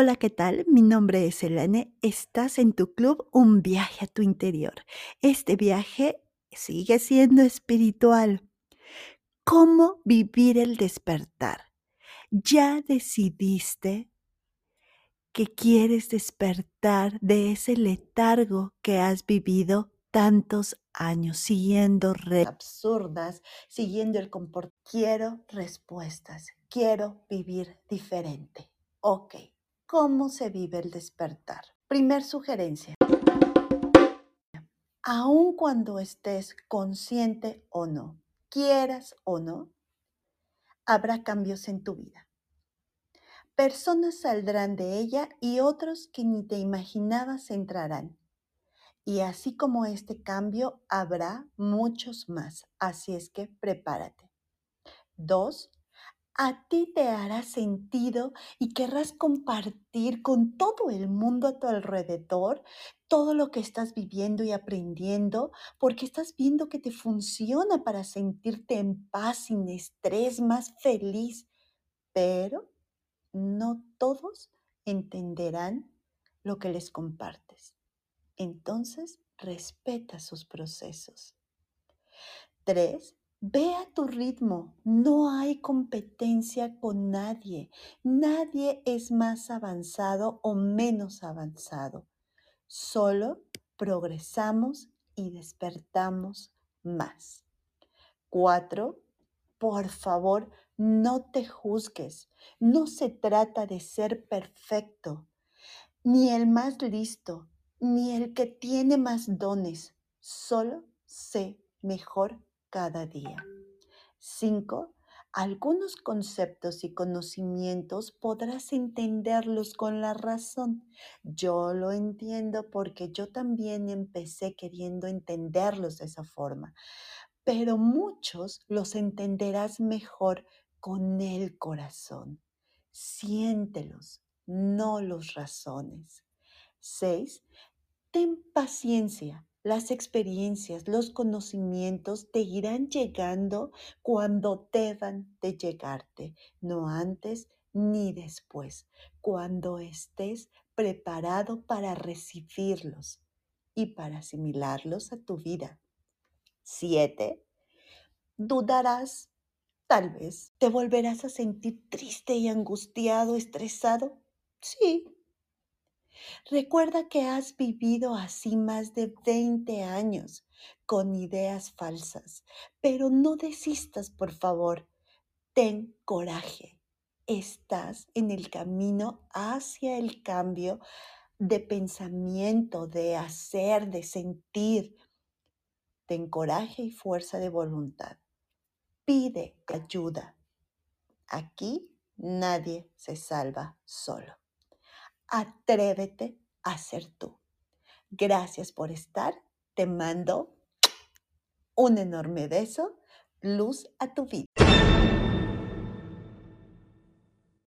Hola, ¿qué tal? Mi nombre es Elene. Estás en tu club Un viaje a tu interior. Este viaje sigue siendo espiritual. ¿Cómo vivir el despertar? ¿Ya decidiste que quieres despertar de ese letargo que has vivido tantos años siguiendo reglas absurdas, siguiendo el comportamiento? Quiero respuestas. Quiero vivir diferente. Ok. ¿Cómo se vive el despertar? Primer sugerencia. Aun cuando estés consciente o no, quieras o no, habrá cambios en tu vida. Personas saldrán de ella y otros que ni te imaginabas entrarán. Y así como este cambio, habrá muchos más. Así es que prepárate. Dos, a ti te hará sentido y querrás compartir con todo el mundo a tu alrededor todo lo que estás viviendo y aprendiendo, porque estás viendo que te funciona para sentirte en paz, sin estrés, más feliz. Pero no todos entenderán lo que les compartes. Entonces, respeta sus procesos. Tres, Ve a tu ritmo, no hay competencia con nadie, nadie es más avanzado o menos avanzado, solo progresamos y despertamos más. Cuatro, por favor, no te juzgues, no se trata de ser perfecto, ni el más listo, ni el que tiene más dones, solo sé mejor cada día. 5. Algunos conceptos y conocimientos podrás entenderlos con la razón. Yo lo entiendo porque yo también empecé queriendo entenderlos de esa forma, pero muchos los entenderás mejor con el corazón. Siéntelos, no los razones. 6. Ten paciencia las experiencias, los conocimientos te irán llegando cuando deban de llegarte, no antes ni después, cuando estés preparado para recibirlos y para asimilarlos a tu vida. Siete, dudarás, tal vez, te volverás a sentir triste y angustiado, estresado. Sí, Recuerda que has vivido así más de 20 años con ideas falsas, pero no desistas, por favor. Ten coraje. Estás en el camino hacia el cambio de pensamiento, de hacer, de sentir. Ten coraje y fuerza de voluntad. Pide ayuda. Aquí nadie se salva solo. Atrévete a ser tú. Gracias por estar. Te mando un enorme beso. Luz a tu vida.